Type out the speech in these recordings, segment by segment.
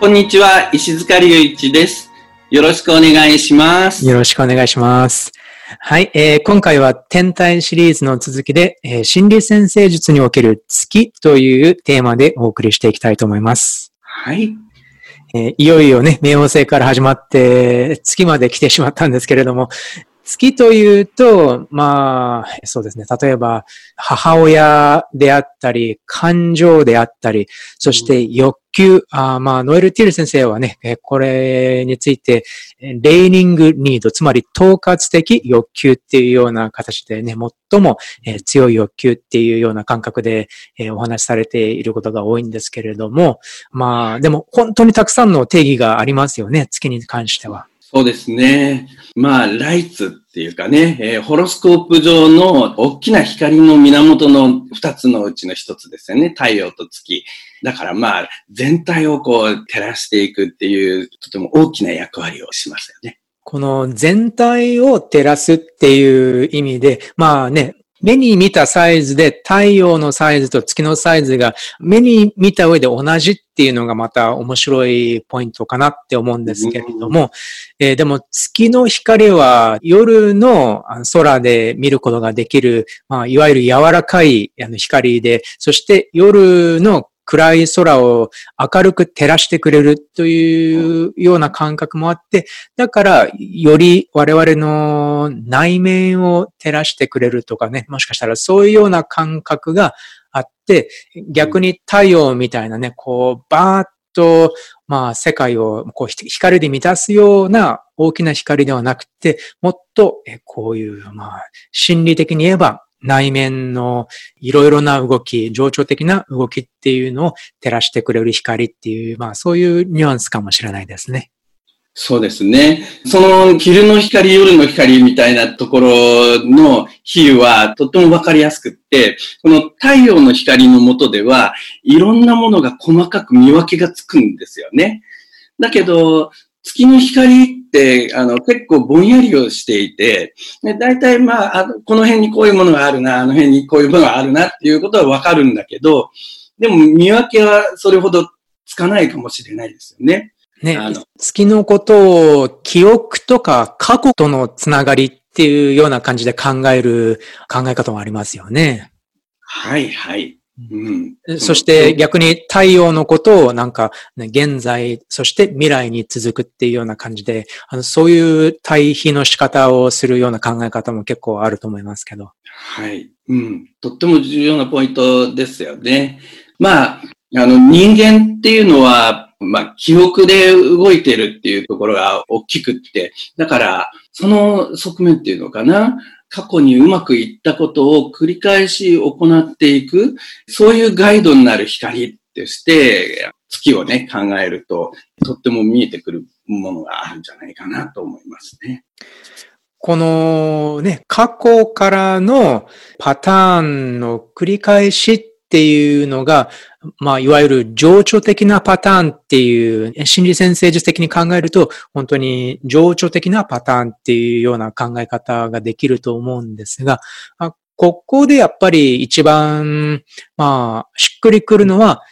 こんにちは、石塚隆一です。よろしくお願いします。よろしくお願いします。はい、えー今回は天体シリーズの続きで、えー心理先生術における月というテーマでお送りしていきたいと思います。はい。えーいよいよね、冥王星から始まって月まで来てしまったんですけれども、月というと、まあ、そうですね。例えば、母親であったり、感情であったり、そして欲求、あまあ、ノエル・ティール先生はね、これについて、レーニング・ニード、つまり統括的欲求っていうような形でね、最も、強い欲求っていうような感覚で、お話しされていることが多いんですけれども、まあ、でも本当にたくさんの定義がありますよね、月に関しては。そうですね。まあ、ライツっていうかね、えーホロスコープ上の大きな光の源の二つのうちの一つですよね。太陽と月。だからまあ、全体をこう照らしていくっていう、とても大きな役割をしますよね。この全体を照らすっていう意味で、まあね、目に見たサイズで太陽のサイズと月のサイズが目に見た上で同じっていうのがまた面白いポイントかなって思うんですけれども、えーでも月の光は夜の空で見ることができる、まあ、いわゆる柔らかい光で、そして夜の暗い空を明るく照らしてくれるというような感覚もあって、だから、より我々の内面を照らしてくれるとかね、もしかしたらそういうような感覚があって、逆に太陽みたいなね、こう、バーッと、まあ、世界をこう光で満たすような大きな光ではなくて、もっと、こういう、まあ、心理的に言えば、内面のいろいろな動き、情緒的な動きっていうのを照らしてくれる光っていう、まあそういうニュアンスかもしれないですね。そうですね。その昼の光、夜の光みたいなところの比喩はとってもわかりやすくって、この太陽の光の下では、いろんなものが細かく見分けがつくんですよね。だけど、月の光っ、あの、結構ぼんやりをしていて、で大体まああの、この辺にこういうものがあるな、あの辺にこういうものがあるなっていうことはわかるんだけど、でも見分けはそれほどつかないかもしれないですよね。ねあの、月のことを記憶とか過去とのつながりっていうような感じで考える考え方もありますよね。はい、はい。うん。そして逆に太陽のことをなんか、ね、現在、そして未来に続くっていうような感じで、あのそういう対比の仕方をするような考え方も結構あると思いますけど。はい。うん。とっても重要なポイントですよね。まあ、あの、人間っていうのは、まあ、記憶で動いてるっていうところが大きくって、だから、その側面っていうのかな。過去にうまくいったことを繰り返し行っていく、そういうガイドになる光として、月をね、考えると、とっても見えてくるものがあるんじゃないかなと思いますね。このね、過去からのパターンの繰り返しっていうのが、まあ、いわゆる情緒的なパターンっていう、心理先生術的に考えると、本当に情緒的なパターンっていうような考え方ができると思うんですが、あここでやっぱり一番、まあ、しっくりくるのは、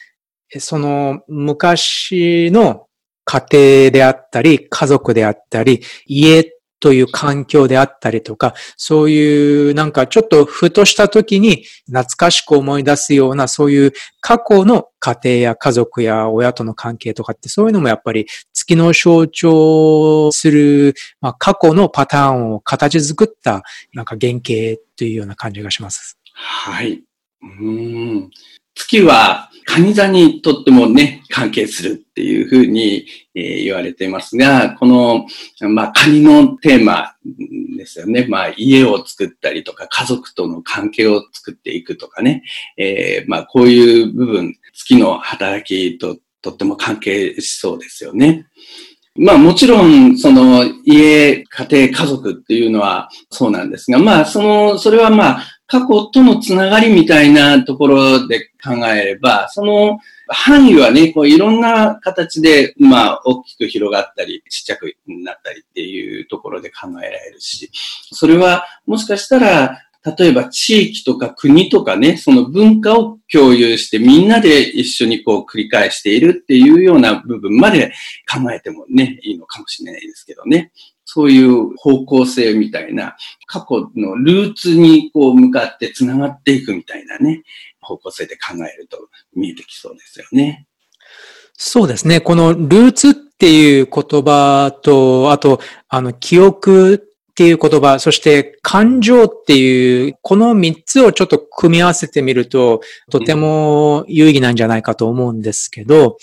その昔の家庭であったり、家族であったり、家という環境であったりとか、そういうなんかちょっとふとした時に懐かしく思い出すような、そういう過去の家庭や家族や親との関係とかって、そういうのもやっぱり月の象徴する、まあ、過去のパターンを形作ったなんか原型というような感じがします。はい。うん。月は、蟹座にとってもね、関係するっていうふうに、えー言われていますが、この、まあ、カニのテーマですよね。まあ、家を作ったりとか、家族との関係を作っていくとかね。えーまあ、こういう部分、月の働きととっても関係しそうですよね。まあもちろん、その家、家庭、家族っていうのはそうなんですが、まあその、それはまあ過去とのつながりみたいなところで考えれば、その範囲はね、こういろんな形で、まあ大きく広がったり、ちっちゃくなったりっていうところで考えられるし、それはもしかしたら例えば地域とか国とかね、その文化を共有してみんなで一緒にこう繰り返しているっていうような部分まで考えてもね、いいのかもしれないですけどね。そういう方向性みたいな、過去のルーツにこう向かって繋がっていくみたいなね、方向性で考えると見えてきそうですよね。そうですね。このルーツっていう言葉と、あと、あの、記憶っていう言葉、そして感情っていう、この三つをちょっと組み合わせてみると、とても有意義なんじゃないかと思うんですけど、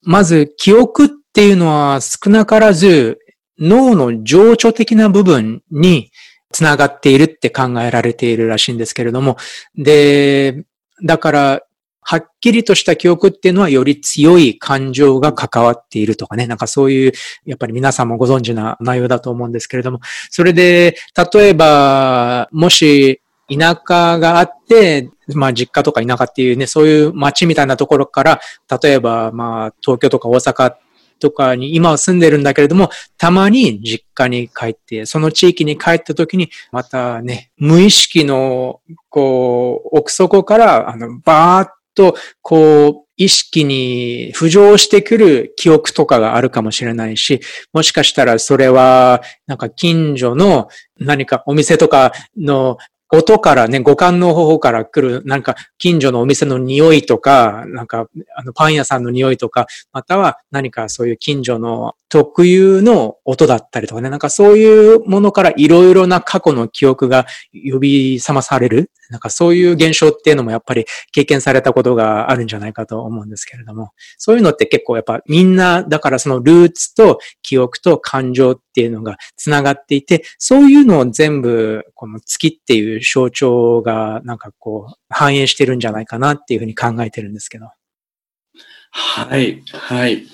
まず記憶っていうのは少なからず脳の情緒的な部分につながっているって考えられているらしいんですけれども、で、だからはっきりとした記憶っていうのはより強い感情が関わっているとかね、なんかそういう、やっぱり皆さんもご存知な内容だと思うんですけれども、それで、例えば、もし、田舎があって、まあ実家とか田舎っていうね、そういう街みたいなところから、例えばまあ東京とか大阪とかに今は住んでるんだけれども、たまに実家に帰って、その地域に帰った時に、またね、無意識の、こう、奥底から、あの、バーッと、こう、意識に浮上してくる記憶とかがあるかもしれないし、もしかしたらそれは、なんか近所の何かお店とかの音からね、五感の方法から来る、なんか近所のお店の匂いとか、なんかあのパン屋さんの匂いとか、または何かそういう近所の特有の音だったりとかね、なんかそういうものからいろいろな過去の記憶が呼び覚まされる。なんかそういう現象っていうのもやっぱり経験されたことがあるんじゃないかと思うんですけれども、そういうのって結構やっぱみんな、だからそのルーツと記憶と感情っていうのが繋がっていて、そういうのを全部この月っていう象徴がなんかこう反映してるんじゃないかなっていうふうに考えてるんですけど。はい、はい。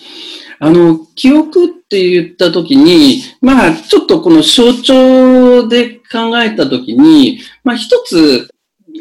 あの、記憶って言ったときに、まあ、ちょっとこの象徴で考えたときに、まあ、一つ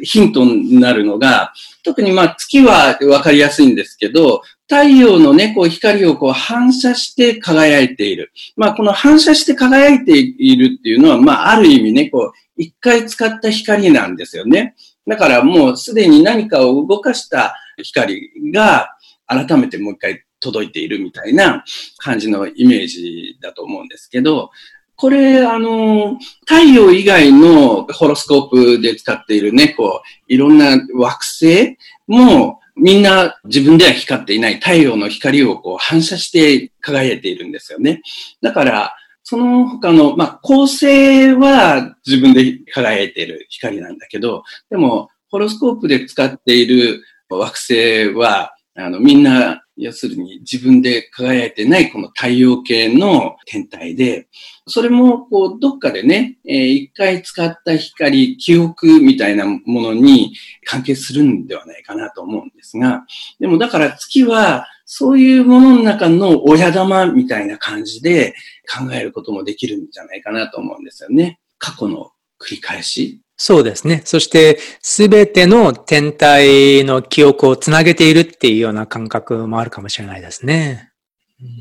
ヒントになるのが、特にまあ、月はわかりやすいんですけど、太陽のね、光をこう反射して輝いている。まあ、この反射して輝いているっていうのは、まあ、ある意味ね、こう、一回使った光なんですよね。だからもうすでに何かを動かした光が改めてもう一回届いているみたいな感じのイメージだと思うんですけど、これ、あの、太陽以外のホロスコープで使っているね、こう、いろんな惑星も、みんな自分では光っていない太陽の光をこう反射して輝いているんですよね。だから、その他の、まあ、恒星は自分で輝いている光なんだけど、でも、ホロスコープで使っている惑星は、あの、みんな、要するに自分で輝いてないこの太陽系の天体で、それも、こう、どっかでね、えー、一回使った光、記憶みたいなものに関係するんではないかなと思うんですが、でもだから月は、そういうものの中の親玉みたいな感じで考えることもできるんじゃないかなと思うんですよね。過去の繰り返し。そうですね。そして、すべての天体の記憶をつなげているっていうような感覚もあるかもしれないですね。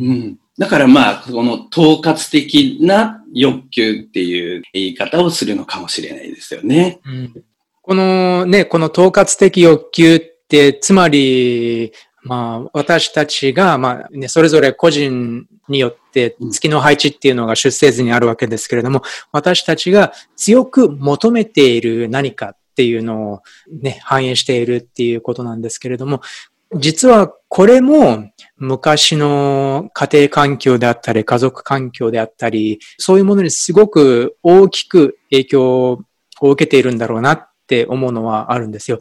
うん。だからまあ、この統括的な欲求っていう言い方をするのかもしれないですよね。うん、このね、この統括的欲求って、つまり、まあ、私たちが、まあ、ね、それぞれ個人によって月の配置っていうのが出生図にあるわけですけれども、私たちが強く求めている何かっていうのをね、反映しているっていうことなんですけれども、実はこれも昔の家庭環境であったり、家族環境であったり、そういうものにすごく大きく影響を受けているんだろうなって思うのはあるんですよ。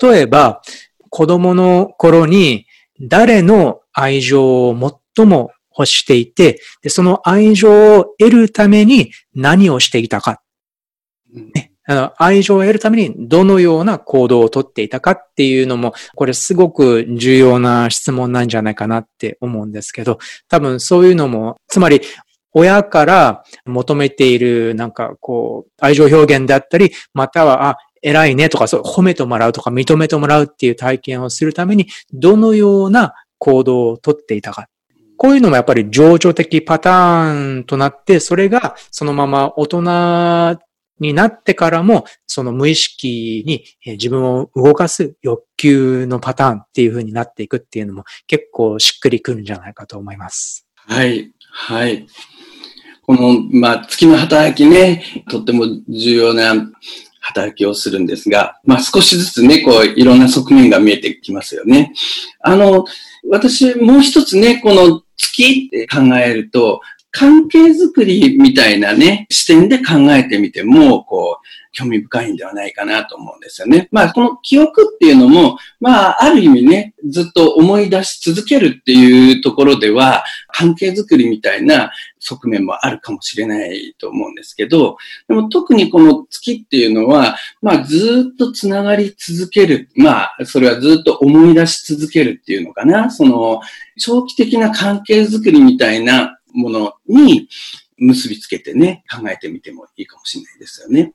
例えば、子供の頃に誰の愛情を最も欲していて、でその愛情を得るために何をしていたか。ね、あの、愛情を得るためにどのような行動をとっていたかっていうのも、これすごく重要な質問なんじゃないかなって思うんですけど、多分そういうのも、つまり親から求めているなんかこう、愛情表現であったり、または、あ、偉いねとか、そう、褒めてもらうとか認めてもらうっていう体験をするために、どのような行動をとっていたか。こういうのもやっぱり情緒的パターンとなって、それがそのまま大人になってからも、その無意識に自分を動かす欲求のパターンっていう風になっていくっていうのも結構しっくりくるんじゃないかと思います。はい。はい。この、まあ、月の働きね、とっても重要な働きをするんですが、まあ、少しずつね、こう、いろんな側面が見えてきますよね。あの、私、もう一つね、この月って考えると、関係づくりみたいなね、視点で考えてみても、こう、興味深いんではないかなと思うんですよね。まあ、この記憶っていうのも、まあ、ある意味ね、ずっと思い出し続けるっていうところでは、関係づくりみたいな側面もあるかもしれないと思うんですけど、でも特にこの月っていうのは、まあ、ずっとつながり続ける。まあ、それはずっと思い出し続けるっていうのかな。その、長期的な関係づくりみたいなものに結びつけてね、考えてみてもいいかもしれないですよね。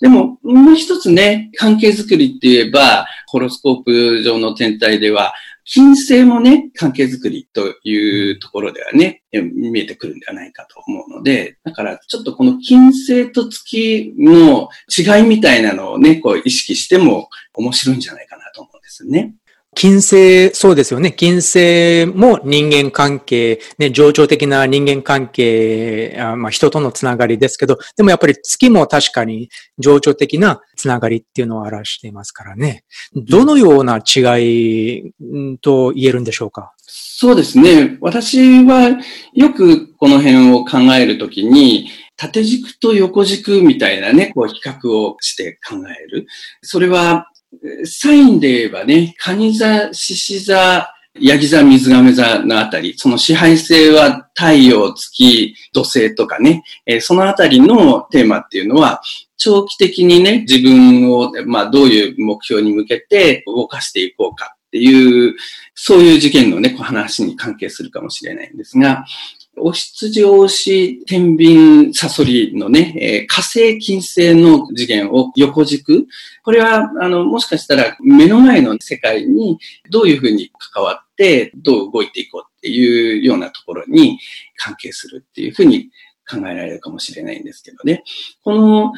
でも、もう一つね、関係づくりって言えば、ホロスコープ上の天体では、金星もね、関係づくりというところではね、見えてくるんではないかと思うので、だからちょっとこの金星と月の違いみたいなのをね、こう意識しても面白いんじゃないかなと思うんですね。金星、そうですよね。金星も人間関係、ね、情緒的な人間関係、あまあ、人とのつながりですけど、でもやっぱり月も確かに情緒的なつながりっていうのを表していますからね。どのような違いと言えるんでしょうか？そうですね。私はよくこの辺を考えるときに、縦軸と横軸みたいなね、こう比較をして考える。それはサインで言えばね、カニ座、獅子座、ヤギ座、水亀座のあたり、その支配性は太陽、月、土星とかね、えそのあたりのテーマっていうのは、長期的にね、自分を、まあ、どういう目標に向けて動かしていこうかっていう、そういう事件のね、話に関係するかもしれないんですが、お羊おし天秤サソリのね、えー、火星金星の次元を横軸。これは、あの、もしかしたら目の前の世界にどういうふうに関わって、どう動いていこうっていうようなところに関係するっていうふうに考えられるかもしれないんですけどね。この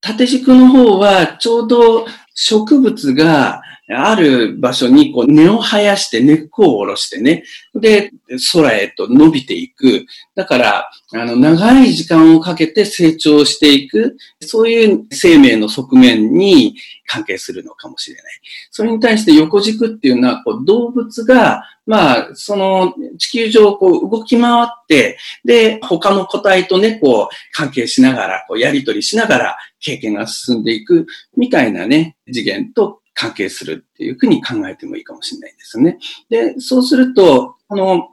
縦軸の方はちょうど植物がある場所にこう根を生やして根っこを下ろしてね。で、空へと伸びていく。だから、あの、長い時間をかけて成長していく。そういう生命の側面に関係するのかもしれない。それに対して横軸っていうのは、こう動物が、まあ、その地球上こう動き回って、で、他の個体とね、こう関係しながら、こうやりとりしながら経験が進んでいくみたいなね、次元と関係するっていうふうに考えてもいいかもしれないですね。で、そうすると、この、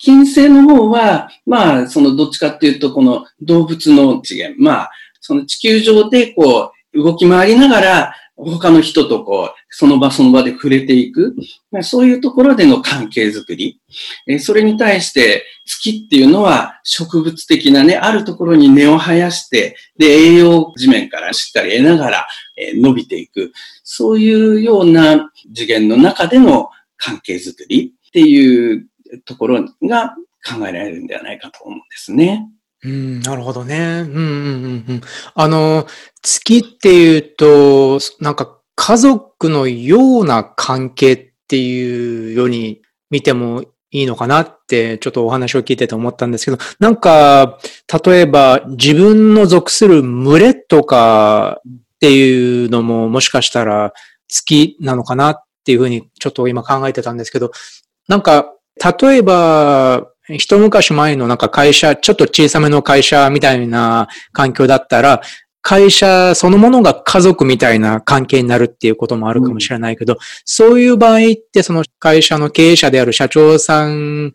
金星の方は、まあ、そのどっちかっていうと、この動物の次元、まあ、その地球上でこう、動き回りながら、他の人とこう、その場その場で触れていく。まあそういうところでの関係づくり。えそれに対して月っていうのは植物的なね、あるところに根を生やして、で、栄養地面からしっかり得ながら伸びていく。そういうような次元の中での関係づくりっていうところが考えられるんではないかと思うんですね。うん、なるほどね。うんうんうんうん。あの、月っていうと、なんか家族のような関係っていうように見てもいいのかなってちょっとお話を聞いてて思ったんですけど、なんか、例えば自分の属する群れとかっていうのももしかしたら月なのかなっていうふうにちょっと今考えてたんですけど、なんか、例えば、一昔前のなんか会社、ちょっと小さめの会社みたいな環境だったら、会社そのものが家族みたいな関係になるっていうこともあるかもしれないけど、うん、そういう場合ってその会社の経営者である社長さん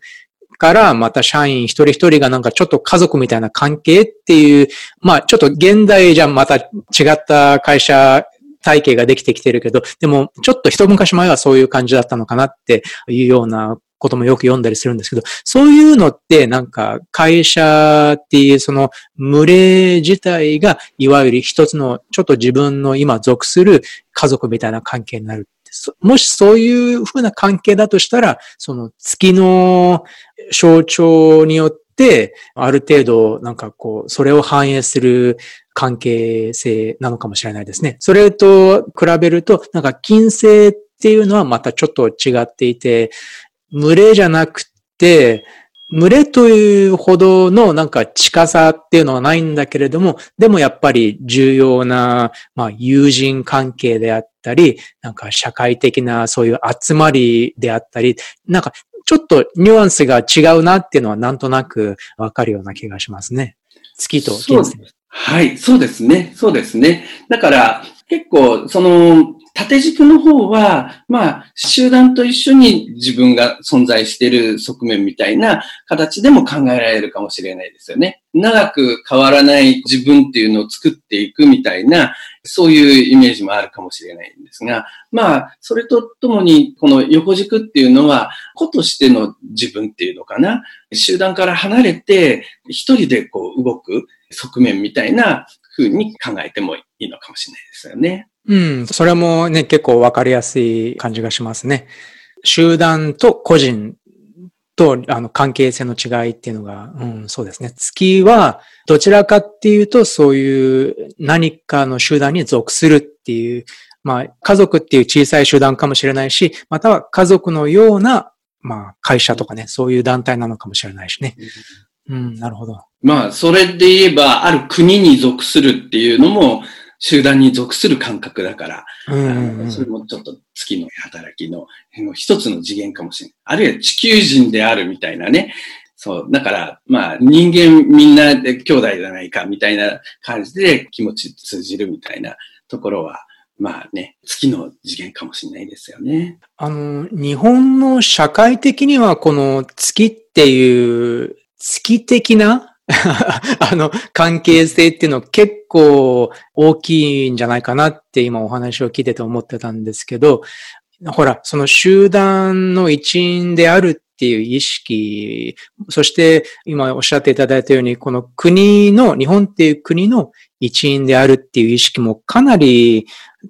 からまた社員一人一人がなんかちょっと家族みたいな関係っていう、まあちょっと現代じゃまた違った会社体系ができてきてるけど、でもちょっと一昔前はそういう感じだったのかなっていうようなこともよく読んだりするんですけど、そういうのってなんか会社っていうその群れ自体がいわゆる一つのちょっと自分の今属する家族みたいな関係になる。もしそういうふうな関係だとしたら、その月の象徴によって、ある程度、なんかこう、それを反映する関係性なのかもしれないですね。それと比べると、なんか金星っていうのはまたちょっと違っていて、群れじゃなくて、群れというほどのなんか近さっていうのはないんだけれども、でもやっぱり重要な、まあ、友人関係であったり、なんか社会的なそういう集まりであったり、なんかちょっとニュアンスが違うなっていうのはなんとなくわかるような気がしますね。月と金星。はい、そうですね。そうですね。だから結構その縦軸の方は、まあ、集団と一緒に自分が存在している側面みたいな形でも考えられるかもしれないですよね。長く変わらない自分っていうのを作っていくみたいな、そういうイメージもあるかもしれないんですが、まあ、それとともに、この横軸っていうのは、個としての自分っていうのかな。集団から離れて、一人でこう動く側面みたいな風に考えてもいいのかもしれないですよね。うん、それもね、結構わかりやすい感じがしますね。集団と個人とあの関係性の違いっていうのが、うん、そうですね。月はどちらかっていうとそういう何かの集団に属するっていう、まあ家族っていう小さい集団かもしれないし、または家族のような、まあ会社とかね、そういう団体なのかもしれないしね。うん、なるほど。まあ、それで言えば、ある国に属するっていうのも、集団に属する感覚だから、うんうん、それもちょっと月の働きの一つの次元かもしれない。あるいは地球人であるみたいなね。そう。だから、まあ、人間みんなで兄弟じゃないかみたいな感じで気持ち通じるみたいなところは、まあね、月の次元かもしれないですよね。あの、日本の社会的にはこの月っていう月的な あの、関係性っていうの結構大きいんじゃないかなって今お話を聞いてて思ってたんですけど、ほら、その集団の一員であるっていう意識、そして今おっしゃっていただいたように、この国の、日本っていう国の一員であるっていう意識もかなり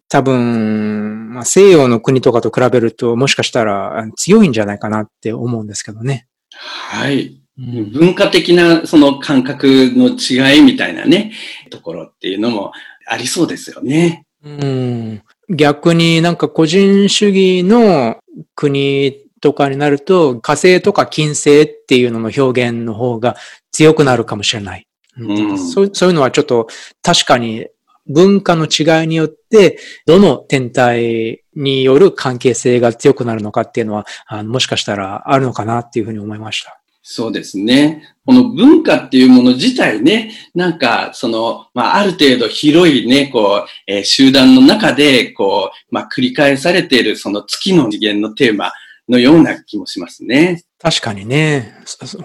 多分、まあ、西洋の国とかと比べるともしかしたら強いんじゃないかなって思うんですけどね。はい。文化的なその感覚の違いみたいなね、ところっていうのもありそうですよね。うん、逆になんか個人主義の国とかになると火星とか金星っていうのの表現の方が強くなるかもしれない。うん、そうそういうのはちょっと確かに文化の違いによって、どの天体による関係性が強くなるのかっていうのは、あのもしかしたらあるのかなっていうふうに思いました。そうですね。この文化っていうもの自体ね、なんか、その、まあ、ある程度広いね、こう、えー、集団の中で、こう、まあ、繰り返されている、その月の次元のテーマのような気もしますね。確かにね。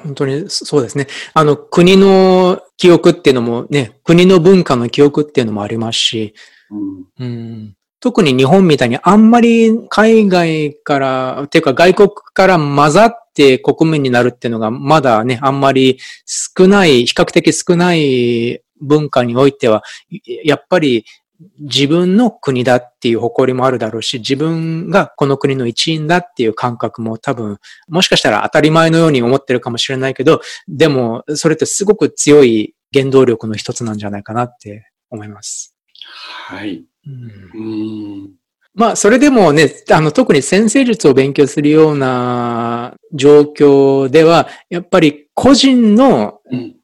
本当にそうですね。あの、国の記憶っていうのもね、国の文化の記憶っていうのもありますし、うん、うん。特に日本みたいにあんまり海外から、っていうか外国から混ざって国民になるっていうのがまだね、あんまり少ない、比較的少ない文化においては、やっぱり自分の国だっていう誇りもあるだろうし、自分がこの国の一員だっていう感覚も多分、もしかしたら当たり前のように思ってるかもしれないけど、でも、それってすごく強い原動力の一つなんじゃないかなって思います。はい。うんまあ、それでもね、あの、特に先生術を勉強するような状況では、やっぱり個人の、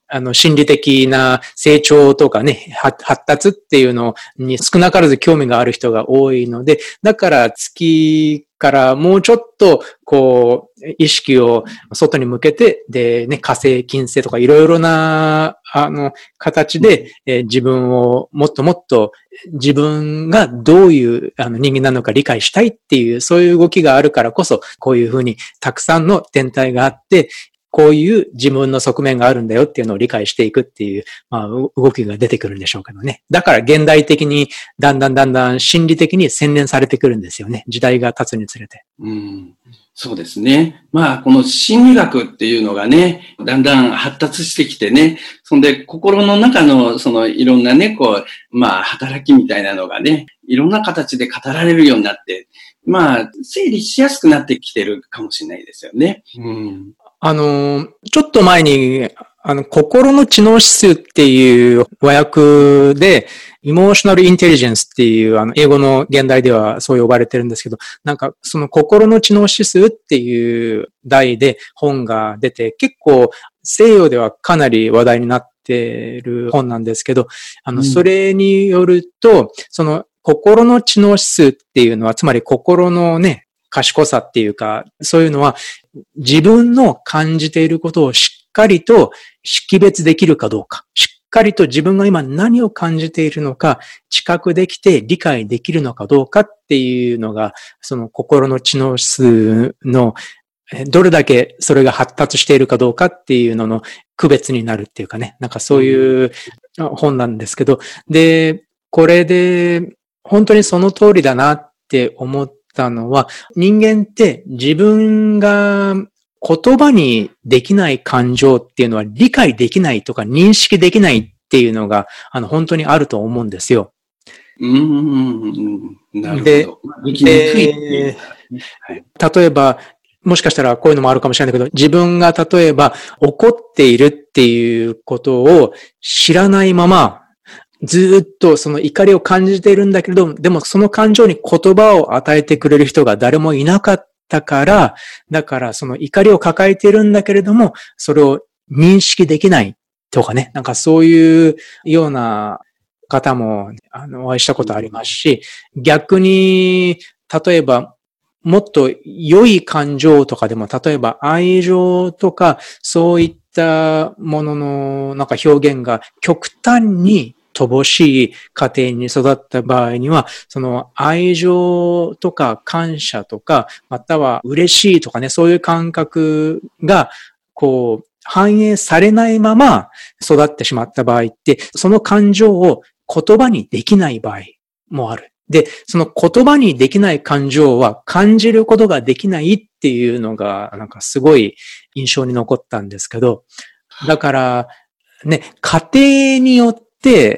あの、心理的な成長とかね、発達っていうのに少なからず興味がある人が多いので、だから月からもうちょっと、こう、意識を外に向けて、で、ね、火星、金星とかいろいろな、あの、形で、えー、自分をもっともっと自分がどういうあの人間なのか理解したいっていう、そういう動きがあるからこそ、こういうふうにたくさんの天体があって、こういう自分の側面があるんだよっていうのを理解していくっていう、まあ、動きが出てくるんでしょうけどね。だから現代的にだんだんだんだん心理的に洗練されてくるんですよね。時代が経つにつれて。うんそうですね。まあ、この心理学っていうのがね、だんだん発達してきてね、そんで心の中のそのいろんなね、こう、まあ、働きみたいなのがね、いろんな形で語られるようになって、まあ、整理しやすくなってきてるかもしれないですよね。うん、あの、ちょっと前に、あの、心の知能指数っていう和訳で、エモーショナルインテリジェンスっていう、あの、英語の現代ではそう呼ばれてるんですけど、なんか、その心の知能指数っていう題で本が出て、結構西洋ではかなり話題になってる本なんですけど、あの、それによると、その心の知能指数っていうのは、つまり心のね、賢さっていうか、そういうのは自分の感じていることをしっかりと識別できるかどうか、しっかりと自分が今何を感じているのか、知覚できて理解できるのかどうかっていうのが、その心の知能数のどれだけそれが発達しているかどうかっていうのの区別になるっていうかね、なんかそういう本なんですけど、で、これで本当にその通りだなって思ったのは、人間って自分が言葉にできない感情っていうのは理解できないとか認識できないっていうのが、あの、本当にあると思うんですよ。うん、なるほど。で、で例えば、もしかしたらこういうのもあるかもしれないけど、自分が例えば怒っているっていうことを知らないまま、ずっとその怒りを感じているんだけれども、でもその感情に言葉を与えてくれる人が誰もいなかっだから、だからその怒りを抱えているんだけれども、それを認識できないとかね、なんかそういうような方も、あの、お会いしたことありますし、逆に、例えば、もっと良い感情とかでも、例えば愛情とか、そういったもののなんか表現が極端に乏しい家庭に育った場合には、その愛情とか感謝とか、または嬉しいとかね、そういう感覚が、こう、反映されないまま育ってしまった場合って、その感情を言葉にできない場合もある。で、その言葉にできない感情は感じることができないっていうのが、なんかすごい印象に残ったんですけど、だから、ね、家庭によっ、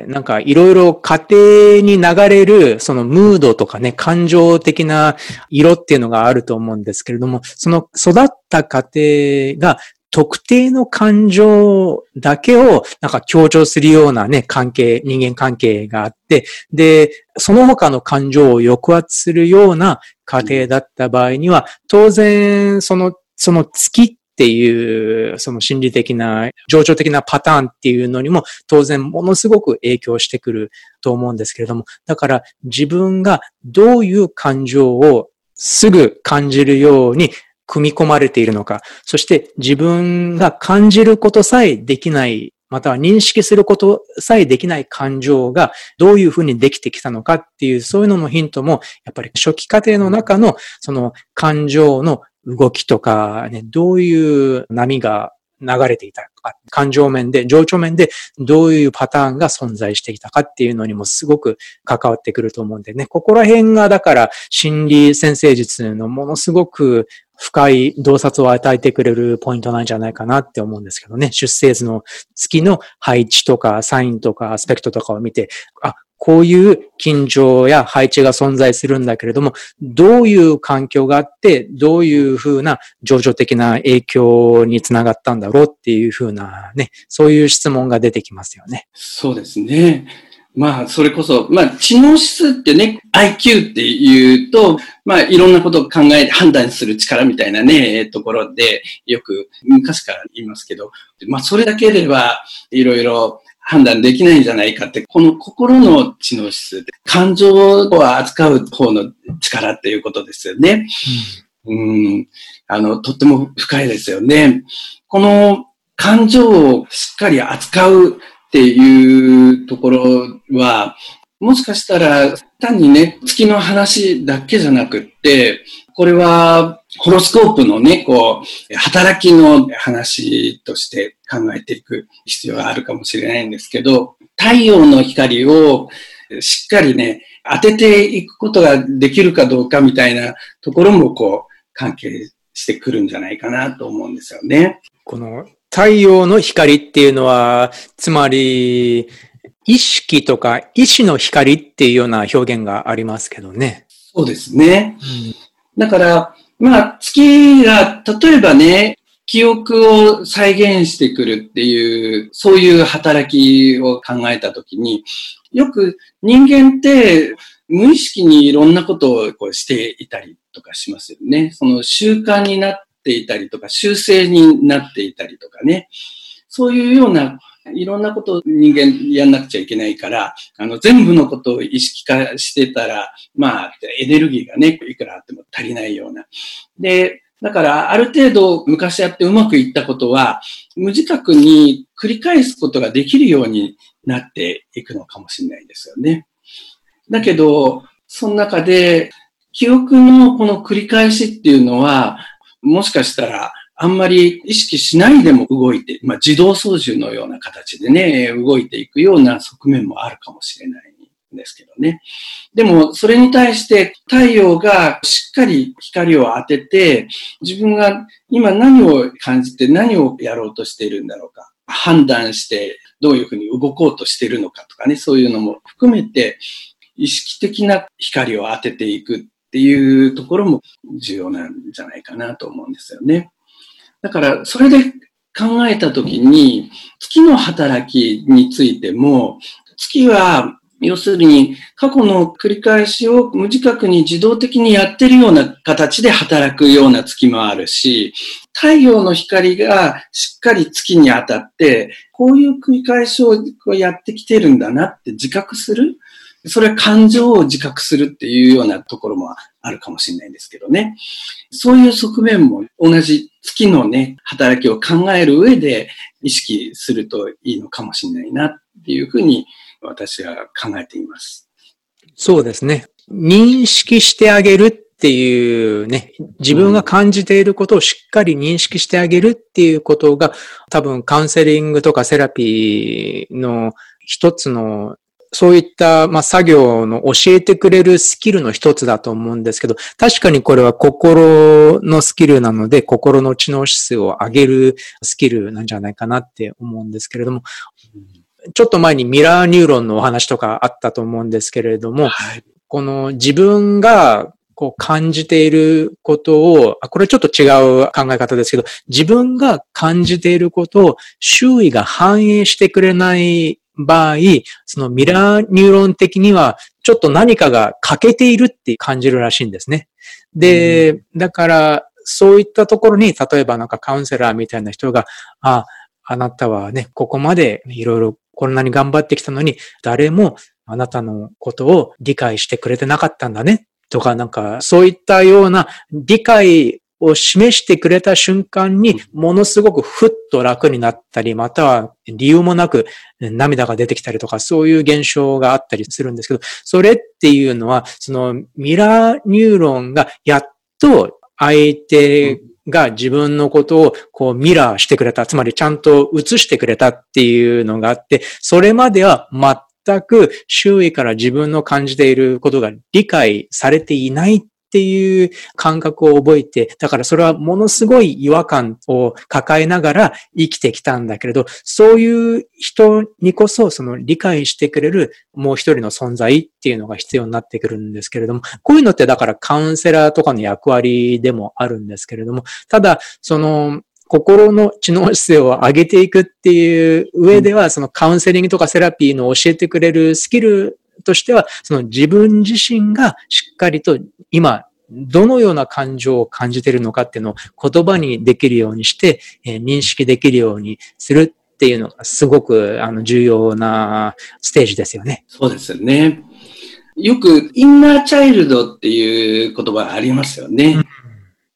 なんかいろいろ家庭に流れる、そのムードとかね、感情的な色っていうのがあると思うんですけれども、その育った家庭が特定の感情だけをなんか強調するようなね、関係、人間関係があって、で、その他の感情を抑圧するような家庭だった場合には、当然、その、その月っていう、その心理的な、情緒的なパターンっていうのにも当然ものすごく影響してくると思うんですけれども、だから自分がどういう感情をすぐ感じるように組み込まれているのか、そして自分が感じることさえできないまたは認識することさえできない感情がどういうふうにできてきたのかっていう、そういうののヒントも、やっぱり初期過程の中のその感情の動きとか、ね、どういう波が流れていたか、感情面で、情緒面でどういうパターンが存在していたかっていうのにもすごく関わってくると思うんでね、ここら辺がだから心理先生術のものすごく深い洞察を与えてくれるポイントなんじゃないかなって思うんですけどね。出生図の月の配置とかサインとかアスペクトとかを見て、あ、こういう緊張や配置が存在するんだけれども、どういう環境があって、どういうふうな情緒的な影響につながったんだろうっていうふうなね、そういう質問が出てきますよね。そうですね。まあ、それこそ、まあ、知能指数ってね、IQ っていうと、まあ、いろんなことを考えて判断する力みたいなね、ところで、よく昔から言いますけど、まあ、それだけでは、いろいろ判断できないんじゃないかって、この心の知能指数で、感情を扱う方の力っていうことですよね。うん、うんあの、とっても深いですよね。この感情をしっかり扱うっていうところは、もしかしたら単にね、月の話だけじゃなくって、これはホロスコープのね、こう、働きの話として考えていく必要があるかもしれないんですけど、太陽の光をしっかりね、当てていくことができるかどうかみたいなところもこう、関係してくるんじゃないかなと思うんですよね。この太陽の光っていうのは、つまり、意識とか意志の光っていうような表現がありますけどね。そうですね。うん、だから、まあ、月が、例えばね、記憶を再現してくるっていう、そういう働きを考えたときに、よく人間って無意識にいろんなことをこうしていたりとかしますよね。その習慣になっていたりとか、習性になっていたりとかね。そういうようないろんなことを人間やんなくちゃいけないから、あの、全部のことを意識化してたら、まあ、エネルギーがね、いくらあっても足りないような。で、だから、ある程度昔やってうまくいったことは、無自覚に繰り返すことができるようになっていくのかもしれないですよね。だけど、その中で、記憶のこの繰り返しっていうのは、もしかしたら、あんまり意識しないでも動いて、まあ、自動操縦のような形でね、動いていくような側面もあるかもしれないんですけどね。でも、それに対して太陽がしっかり光を当てて、自分が今何を感じて何をやろうとしているんだろうか、判断してどういうふうに動こうとしているのかとかね、そういうのも含めて、意識的な光を当てていくっていうところも重要なんじゃないかなと思うんですよね。だから、それで考えたときに、月の働きについても、月は、要するに、過去の繰り返しを無自覚に自動的にやってるような形で働くような月もあるし、太陽の光がしっかり月に当たって、こういう繰り返しをやってきてるんだなって自覚する。それは感情を自覚するっていうようなところもあるかもしれないんですけどね。そういう側面も同じ月のね、働きを考える上で意識するといいのかもしれないなっていうふうに私は考えています。そうですね。認識してあげるっていうね、自分が感じていることをしっかり認識してあげるっていうことが、多分カウンセリングとかセラピーの一つのそういった、まあ、作業の教えてくれるスキルの一つだと思うんですけど、確かにこれは心のスキルなので、心の知能指数を上げるスキルなんじゃないかなって思うんですけれども、ちょっと前にミラーニューロンのお話とかあったと思うんですけれども、はい、この自分がこう感じていることを、これちょっと違う考え方ですけど、自分が感じていることを周囲が反映してくれない場合、そのミラーニューロン的には、ちょっと何かが欠けているって感じるらしいんですね。で、だから、そういったところに、例えばなんかカウンセラーみたいな人が、あ、あなたはね、ここまでいろいろこんなに頑張ってきたのに、誰もあなたのことを理解してくれてなかったんだね。とか、なんか、そういったような理解を示してくれた瞬間に、ものすごくふっと楽になったり、または理由もなく涙が出てきたりとか、そういう現象があったりするんですけど、それっていうのは、そのミラーニューロンがやっと相手が自分のことをこうミラーしてくれた、つまりちゃんと映してくれたっていうのがあって、それまでは全く周囲から自分の感じていることが理解されていないっっていう感覚を覚えて、だからそれはものすごい違和感を抱えながら生きてきたんだけれど、そういう人にこそその理解してくれるもう一人の存在っていうのが必要になってくるんですけれども、こういうのってだからカウンセラーとかの役割でもあるんですけれども、ただ、その、心の知能姿勢を上げていくっていう上では、そのカウンセリングとかセラピーの教えてくれるスキルとしては、その自分自身がしっかりと今、どのような感情を感じているのかっていうのを言葉にできるようにして、えー、認識できるようにするっていうのがすごくあの重要なステージですよね。そうですよね。よくインナーチャイルドっていう言葉ありますよね。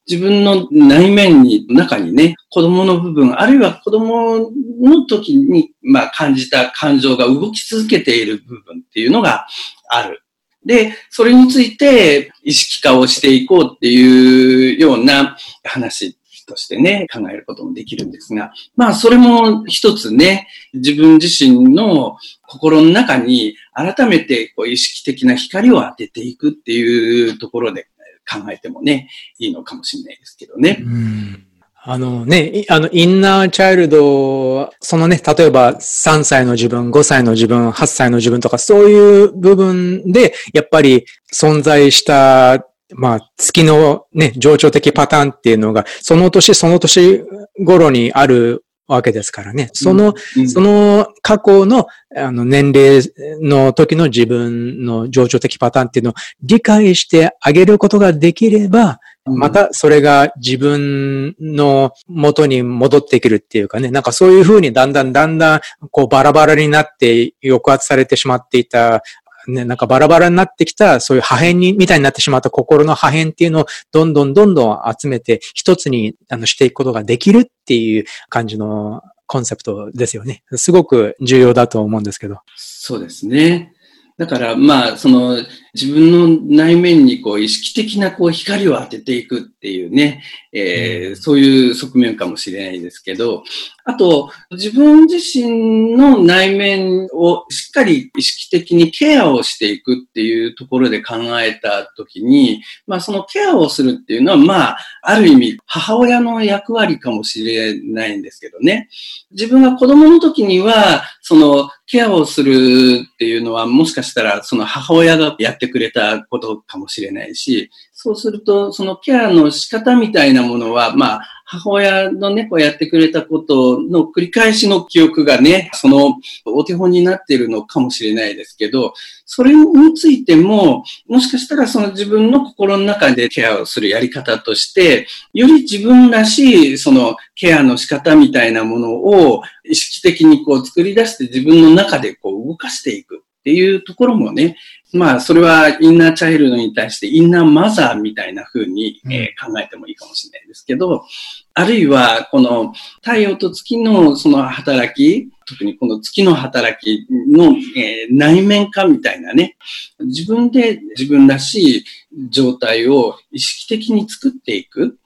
自分の内面に、中にね、子供の部分、あるいは子供の時に、まあ、感じた感情が動き続けている部分っていうのがある。で、それについて意識化をしていこうっていうような話としてね、考えることもできるんですが、まあ、それも一つね、自分自身の心の中に改めてこう意識的な光を当てていくっていうところで考えてもね、いいのかもしれないですけどね。うんあのね、あの、インナーチャイルド、そのね、例えば3歳の自分、5歳の自分、8歳の自分とか、そういう部分で、やっぱり存在したまあ、月のね、情緒的パターンっていうのが、その年その年頃にあるわけですからね。その、うん、その過去のあの年齢の時の自分の情緒的パターンっていうのを理解してあげることができれば、またそれが自分の元に戻ってくるっていうかね、なんかそういうふうにだんだんだんだんこうバラバラになって抑圧されてしまっていたね、なんかバラバラになってきた、そういう破片に、みたいになってしまった心の破片っていうのをどんどんどんどん集めて一つにあのしていくことができるっていう感じのコンセプトですよね。すごく重要だと思うんですけど。そうですね。だから、まあ、その、自分の内面にこう意識的なこう光を当てていくっていうね、えー、うん、そういう側面かもしれないですけど、あと、自分自身の内面をしっかり意識的にケアをしていくっていうところで考えたときに、まあそのケアをするっていうのは、まあ、ある意味母親の役割かもしれないんですけどね。自分が子供の時には、そのケアをするっていうのはもしかしたらその母親がやってくれたことかもしれないし、そうすると、そのケアの仕方みたいなものは、まあ、母親の猫やってくれたことの繰り返しの記憶がね、そのお手本になっているのかもしれないですけど、それについても、もしかしたらその自分の心の中でケアをするやり方として、より自分らしいそのケアの仕方みたいなものを意識的にこう作り出して自分の中でこう動かしていく。っていうところもね、まあ、それはインナーチャイルドに対してインナーマザーみたいな風に、えー、考えてもいいかもしれないですけど、あるいは、この太陽と月のその働き、特にこの月の働きの、えー、内面化みたいなね、自分で自分らしい状態を意識的に作っていく、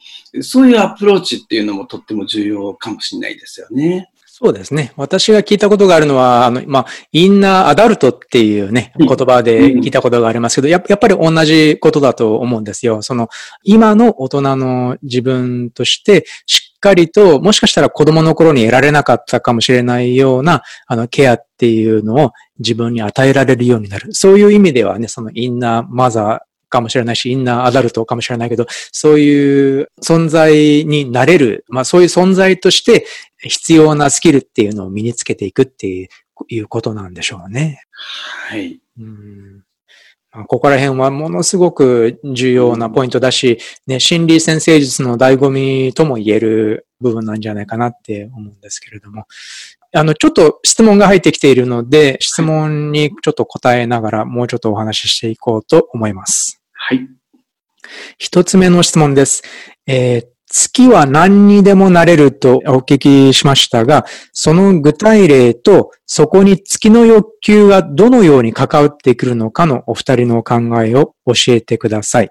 そういうアプローチっていうのもとっても重要かもしれないですよね。そうですね。私が聞いたことがあるのは、あの、まあ、インナーアダルトっていうね、言葉で聞いたことがありますけど、ややっぱり同じことだと思うんですよ。その、今の大人の自分として、しっかりと、もしかしたら子供の頃に得られなかったかもしれないような、あの、ケアっていうのを自分に与えられるようになる。そういう意味ではね、そのインナーマザーかもしれないし、インナーアダルトかもしれないけど、そういう存在になれる、まあそういう存在として必要なスキルっていうのを身につけていくっていうことなんでしょうね。はい。うんここら辺はものすごく重要なポイントだし、ね、心理先生術の醍醐味とも言える部分なんじゃないかなって思うんですけれども。あの、ちょっと質問が入ってきているので、質問にちょっと答えながらもうちょっとお話ししていこうと思います。はい。一つ目の質問です。えー、月は何にでもなれるとお聞きしましたが、その具体例とそこに月の欲求がどのように関わってくるのかのお二人の考えを教えてください。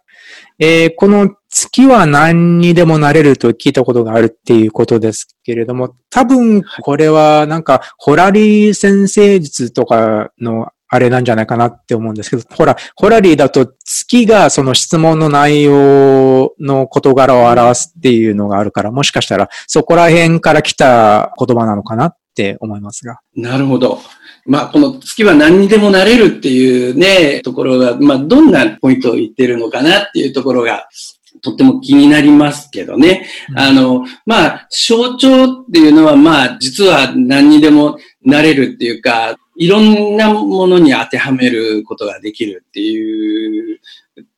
えー、この月は何にでもなれると聞いたことがあるっていうことですけれども、多分これはなんかホラリー先生術とかのあれなんじゃないかなって思うんですけど、ほら、ホラリーだと月がその質問の内容の事柄を表すっていうのがあるから、もしかしたらそこら辺から来た言葉なのかなって思いますが。なるほど。まあ、この月は何にでもなれるっていうね、ところが、まあ、どんなポイントを言ってるのかなっていうところが、とっても気になりますけどね。あの、まあ、象徴っていうのは、まあ、実は何にでもなれるっていうか、いろんなものに当てはめることができるっていう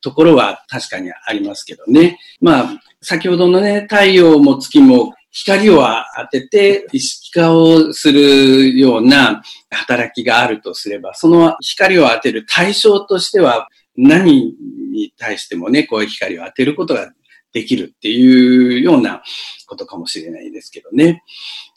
ところは確かにありますけどね。まあ、先ほどのね、太陽も月も光を当てて意識化をするような働きがあるとすれば、その光を当てる対象としては何に対してもね、こういう光を当てることができるっていうようなことかもしれないですけどね。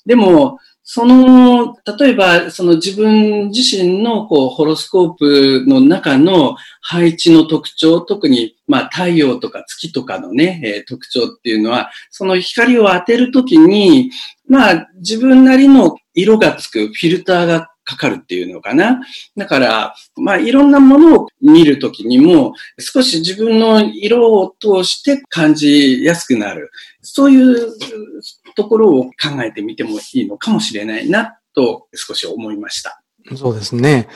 でも、その、例えば、その自分自身のこう、ホロスコープの中の配置の特徴、特に、まあ、太陽とか月とかのね、えー、特徴っていうのは、その光を当てるときに、まあ、自分なりの色がつくフィルターがかかるっていうのかな。だから、まあ、いろんなものを見るときにも、少し自分の色を通して感じやすくなる。そういうところを考えてみてもいいのかもしれないな、と少し思いました。そうですね。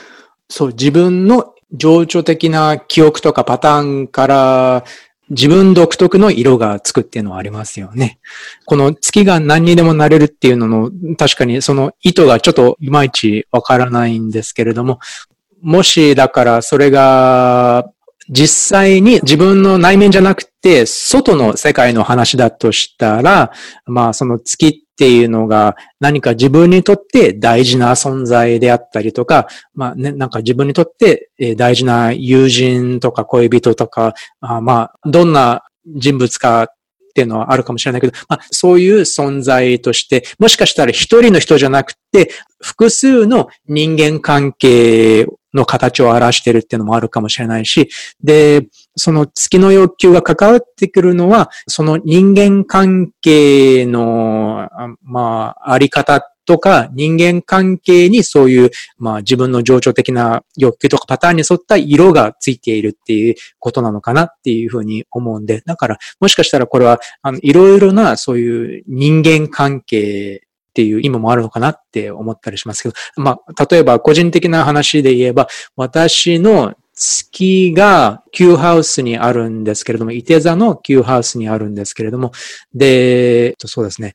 そう、自分の情緒的な記憶とかパターンから自分独特の色がつくっていうのはありますよね。この月が何にでもなれるっていうのの、確かにその意図がちょっといまいちわからないんですけれども、もしだからそれが実際に自分の内面じゃなくて、外の世界の話だとしたら、まあその月っていうのが何か自分にとって大事な存在であったりとか、まあね、なんか自分にとって大事な友人とか恋人とか、あまあ、どんな人物かっていうのはあるかもしれないけど、まあ、そういう存在として、もしかしたら一人の人じゃなくて、複数の人間関係の形を表してるっていうのもあるかもしれないし、で、その月の要求が関わってくるのは、その人間関係の、まあ、あり方とか人間関係にそういう、まあ自分の情緒的な欲求とかパターンに沿った色がついているっていうことなのかなっていうふうに思うんで、だからもしかしたらこれは、あの、いろいろなそういう人間関係っていう意味もあるのかなって思ったりしますけど、まあ、例えば個人的な話で言えば、私の月が Q ハウスにあるんですけれども、伊手座の Q ハウスにあるんですけれども、で、そうですね、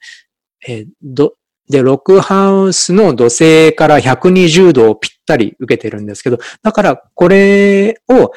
えど、で、ロックハウスの土星から120度をぴったり受けてるんですけど、だからこれを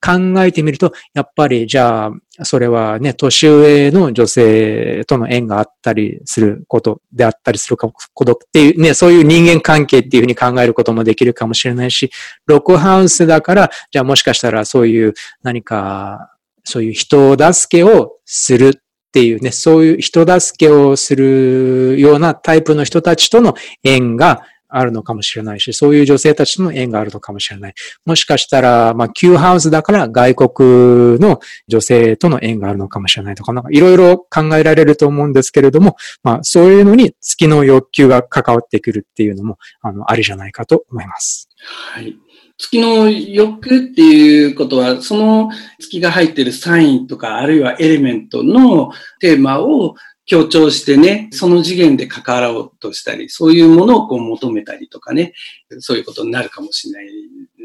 考えてみると、やっぱりじゃあ、それはね、年上の女性との縁があったりすることであったりすることっていうね、そういう人間関係っていうふうに考えることもできるかもしれないし、ロックハウスだから、じゃあもしかしたらそういう何か、そういう人を助けをするっていうね、そういう人助けをするようなタイプの人たちとの縁があるのかもしれないし、そういう女性たちとの縁があるのかもしれない。もしかしたら、まあ、Q ハウスだから外国の女性との縁があるのかもしれないとか、なんかいろいろ考えられると思うんですけれども、まあ、そういうのに月の欲求が関わってくるっていうのも、あの、ありじゃないかと思います。はい。月の欲っていうことは、その月が入っているサインとか、あるいはエレメントのテーマを強調してね、その次元で関わろうとしたり、そういうものをこう求めたりとかね、そういうことになるかもしれないん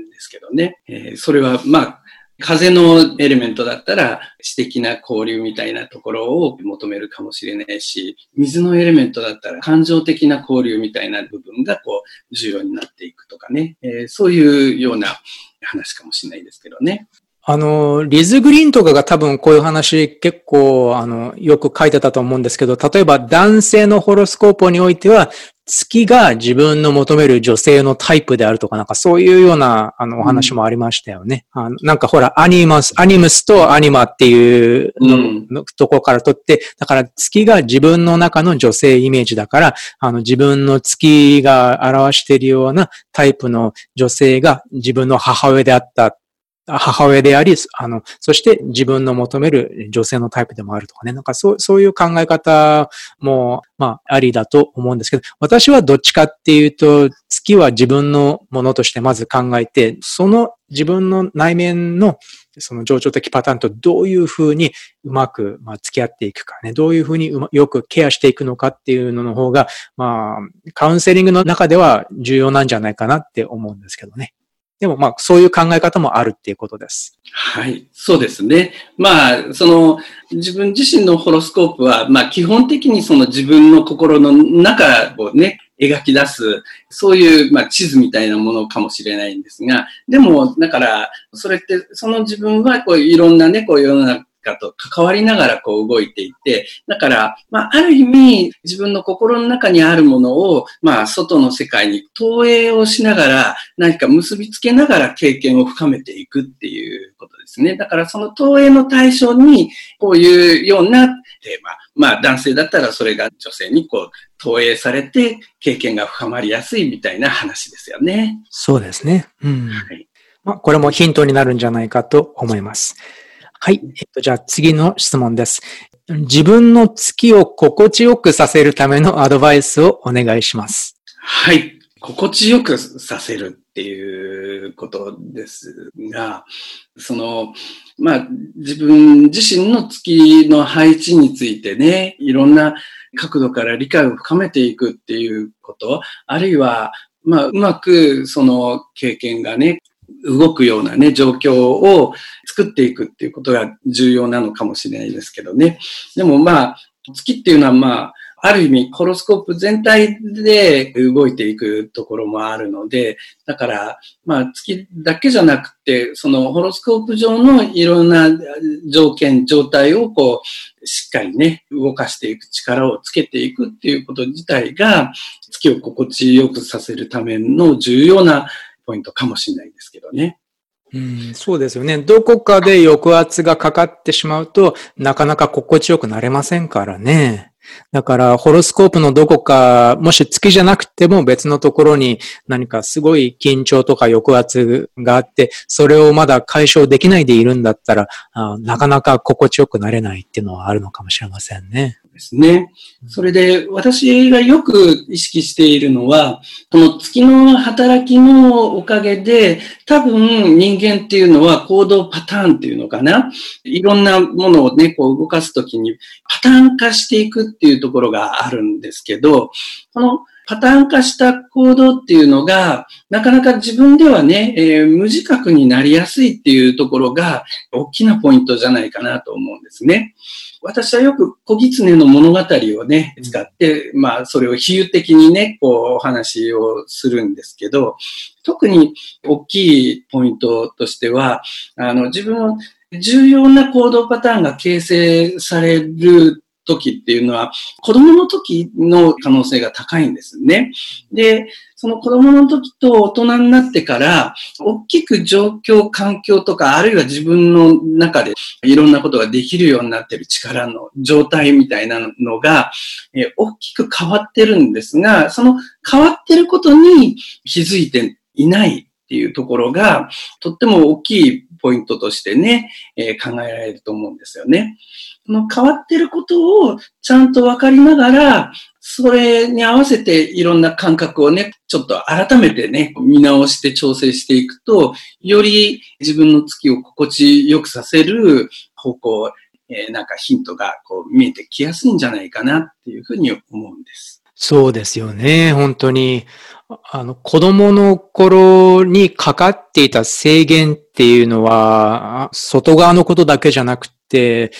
ですけどね。えー、それは、まあ、風のエレメントだったら、知的な交流みたいなところを求めるかもしれないし、水のエレメントだったら、感情的な交流みたいな部分がこう、重要になっていくとかね、えー、そういうような話かもしれないですけどね。あの、リズ・グリーンとかが多分こういう話結構、あの、よく書いてたと思うんですけど、例えば男性のホロスコープにおいては、月が自分の求める女性のタイプであるとか、なんかそういうような、あの、お話もありましたよね。うん、あのなんかほら、アニマス、アニムスとアニマっていうの、うん、のところから取って、だから月が自分の中の女性イメージだから、あの、自分の月が表しているようなタイプの女性が自分の母親であった母親であり、あの、そして自分の求める女性のタイプでもあるとかね。なんかそう、そういう考え方も、まあ、ありだと思うんですけど、私はどっちかっていうと、月は自分のものとしてまず考えて、その自分の内面のその情緒的パターンとどういうふうにうまく、まあ、付き合っていくかね、どういうふうにうまよくケアしていくのかっていうのの方が、まあ、カウンセリングの中では重要なんじゃないかなって思うんですけどね。でもまあそういう考え方もあるっていうことです。はい。そうですね。まあ、その自分自身のホロスコープは、まあ基本的にその自分の心の中をね、描き出す、そういう、まあ、地図みたいなものかもしれないんですが、でも、だから、それって、その自分は、こう、いろんなね、こう、世の中かと関わりながらこう動いていて、だから、まあ、ある意味、自分の心の中にあるものを、まあ、外の世界に投影をしながら、何か結びつけながら経験を深めていくっていうことですね。だから、その投影の対象に、こういうようなテーマ、まあ、男性だったらそれが女性にこう、投影されて、経験が深まりやすいみたいな話ですよね。そうですね。うん。はい、まあ、これもヒントになるんじゃないかと思います。はい。えっと、じゃあ次の質問です。自分の月を心地よくさせるためのアドバイスをお願いします。はい。心地よくさせるっていうことですが、その、まあ、自分自身の月の配置についてね、いろんな角度から理解を深めていくっていうこと、あるいは、まあ、うまくその経験がね、動くようなね、状況を作っていくっていうことが重要なのかもしれないですけどね。でもまあ、月っていうのはまあ、ある意味、ホロスコープ全体で動いていくところもあるので、だから、まあ、月だけじゃなくて、そのホロスコープ上のいろんな条件、状態をこう、しっかりね、動かしていく力をつけていくっていうこと自体が、月を心地よくさせるための重要なポイントかもしれないですけどね。うん、そうですよね。どこかで抑圧がかかってしまうと、なかなか心地よくなれませんからね。だから、ホロスコープのどこか、もし月じゃなくても別のところに何かすごい緊張とか抑圧があって、それをまだ解消できないでいるんだったら、なかなか心地よくなれないっていうのはあるのかもしれませんね。ですね。それで、私がよく意識しているのは、この月の働きのおかげで、多分人間っていうのは行動パターンっていうのかな。いろんなものをね、こう動かすときにパターン化していくっていうところがあるんですけど、このパターン化した行動っていうのが、なかなか自分ではね、えー、無自覚になりやすいっていうところが、大きなポイントじゃないかなと思うんですね。私はよく小狐の物語をね、使って、まあ、それを比喩的にね、こう、お話をするんですけど、特に大きいポイントとしては、あの、自分の重要な行動パターンが形成される時っていうのは、子供の時の可能性が高いんですね。で、その子供の時と大人になってから、大きく状況、環境とか、あるいは自分の中でいろんなことができるようになっている力の状態みたいなのが、え大きく変わってるんですが、その変わってることに気づいていないっていうところが、とっても大きいポイントとしてね、えー、考えられると思うんですよね。の変わってることをちゃんと分かりながら、それに合わせていろんな感覚をね、ちょっと改めてね、見直して調整していくと、より自分の月を心地よくさせる方向、えー、なんかヒントがこう見えてきやすいんじゃないかなっていうふうに思うんです。そうですよね。本当に。あの、子供の頃にかかっていた制限っていうのは、外側のことだけじゃなくて、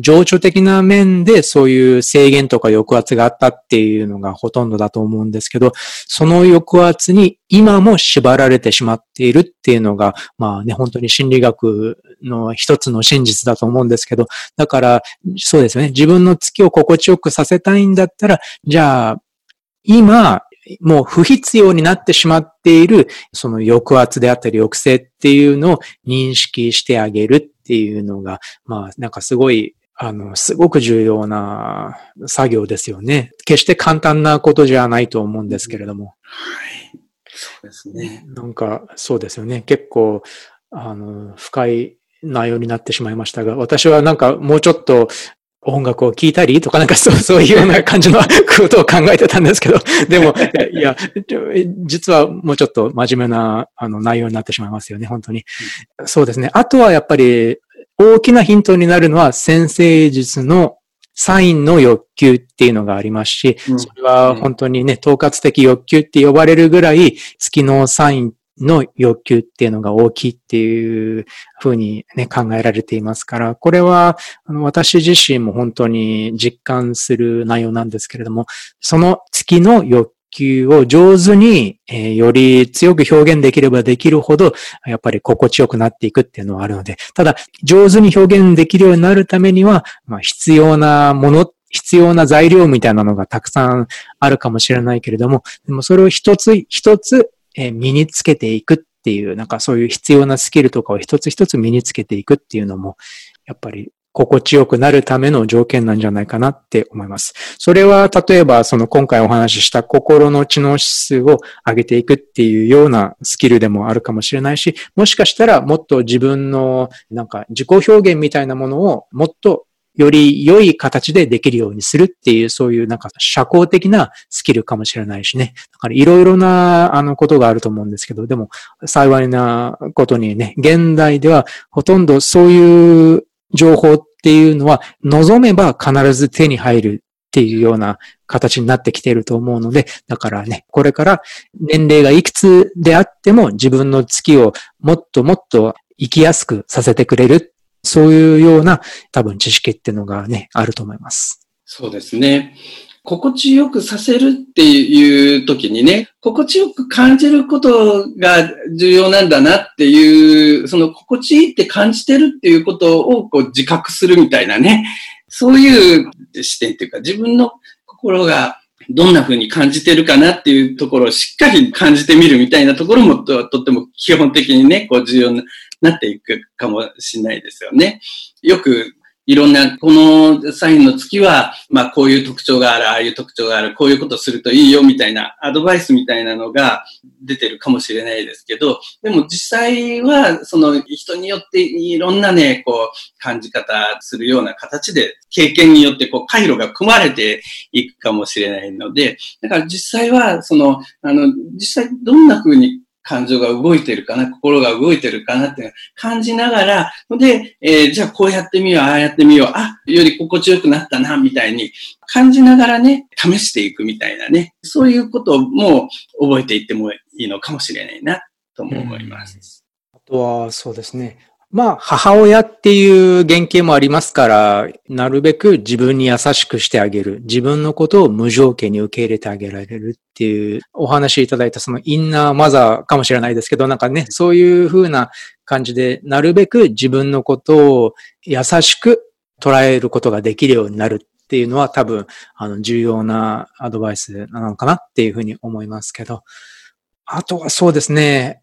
情緒的な面でそういう制限とか抑圧があったっていうのがほとんどだと思うんですけど、その抑圧に今も縛られてしまっているっていうのが、まあね、本当に心理学の一つの真実だと思うんですけど、だから、そうですね。自分の月を心地よくさせたいんだったら、じゃあ、今、もう不必要になってしまっている、その抑圧であったり抑制っていうのを認識してあげるっていうのが、まあなんかすごい、あの、すごく重要な作業ですよね。決して簡単なことじゃないと思うんですけれども。はい。そうですね。なんか、そうですよね。結構、あの、深い内容になってしまいましたが、私はなんかもうちょっと音楽を聴いたりとかなんかそう そういうような感じのことを考えてたんですけど、でも、いや、実はもうちょっと真面目なあの内容になってしまいますよね、本当に。そうですね。あとはやっぱり大きなヒントになるのは先生術のサインの欲求っていうのがありますし、それは本当にね、統括的欲求って呼ばれるぐらい月のサインの欲求っていうのが大きいっていうふうにね、考えられていますから、これは私自身も本当に実感する内容なんですけれども、その月の欲求を上手に、えー、より強く表現できればできるほど、やっぱり心地よくなっていくっていうのはあるので、ただ、上手に表現できるようになるためには、まあ、必要なもの、必要な材料みたいなのがたくさんあるかもしれないけれども、でもそれを一つ一つ、え、身につけていくっていう、なんかそういう必要なスキルとかを一つ一つ身につけていくっていうのも、やっぱり心地よくなるための条件なんじゃないかなって思います。それは、例えば、その今回お話しした心の知能指数を上げていくっていうようなスキルでもあるかもしれないし、もしかしたらもっと自分のなんか自己表現みたいなものをもっとより良い形でできるようにするっていう、そういうなんか社交的なスキルかもしれないしね。だからいろいろなあのことがあると思うんですけど、でも幸いなことにね、現代ではほとんどそういう情報っていうのは望めば必ず手に入るっていうような形になってきていると思うので、だからね、これから年齢がいくつであっても自分の月をもっともっと生きやすくさせてくれる、そういうような多分知識っていうのがね、あると思います。そうですね。心地よくさせるっていう時にね、心地よく感じることが重要なんだなっていう、その心地いいって感じてるっていうことをこう自覚するみたいなね、そういう視点っていうか自分の心がどんな風に感じてるかなっていうところをしっかり感じてみるみたいなところもととっても基本的にね、こう重要になっていくかもしれないですよね。よくいろんな、このサインの月は、まあこういう特徴がある、ああいう特徴がある、こういうことするといいよみたいなアドバイスみたいなのが出てるかもしれないですけど、でも実際はその人によっていろんなね、こう感じ方するような形で経験によってこう回路が組まれていくかもしれないので、だから実際はその、あの、実際どんな風に感情が動いてるかな、心が動いてるかなって感じながら、で、えー、じゃあこうやってみよう、ああやってみよう、あ、より心地よくなったな、みたいに感じながらね、試していくみたいなね、そういうことも覚えていってもいいのかもしれないな、とも思います。あとは、そうですね。まあ、母親っていう原型もありますから、なるべく自分に優しくしてあげる。自分のことを無条件に受け入れてあげられるっていうお話いただいたそのインナーマザーかもしれないですけど、なんかね、そういう風な感じで、なるべく自分のことを優しく捉えることができるようになるっていうのは多分、あの、重要なアドバイスなのかなっていうふうに思いますけど、あとはそうですね、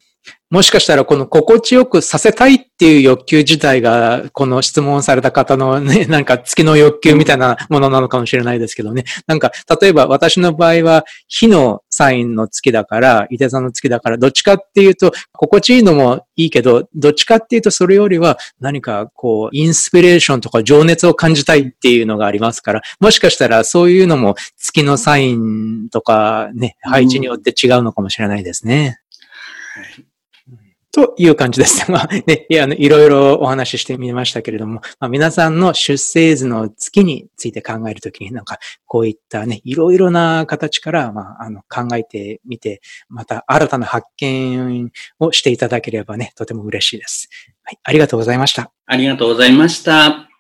もしかしたらこの心地よくさせたいっていう欲求自体が、この質問された方のね、なんか月の欲求みたいなものなのかもしれないですけどね。なんか、例えば私の場合は、火のサインの月だから、伊手座の月だから、どっちかっていうと、心地いいのもいいけど、どっちかっていうとそれよりは何かこう、インスピレーションとか情熱を感じたいっていうのがありますから、もしかしたらそういうのも月のサインとかね、配置によって違うのかもしれないですね。はいという感じです。まあ、ね、いや、あの、いろいろお話ししてみましたけれども、まあ、皆さんの出生図の月について考えるときになんか、こういったね、いろいろな形から、まあ、あの、考えてみて、また新たな発見をしていただければね、とても嬉しいです。はい、ありがとうございました。ありがとうございました。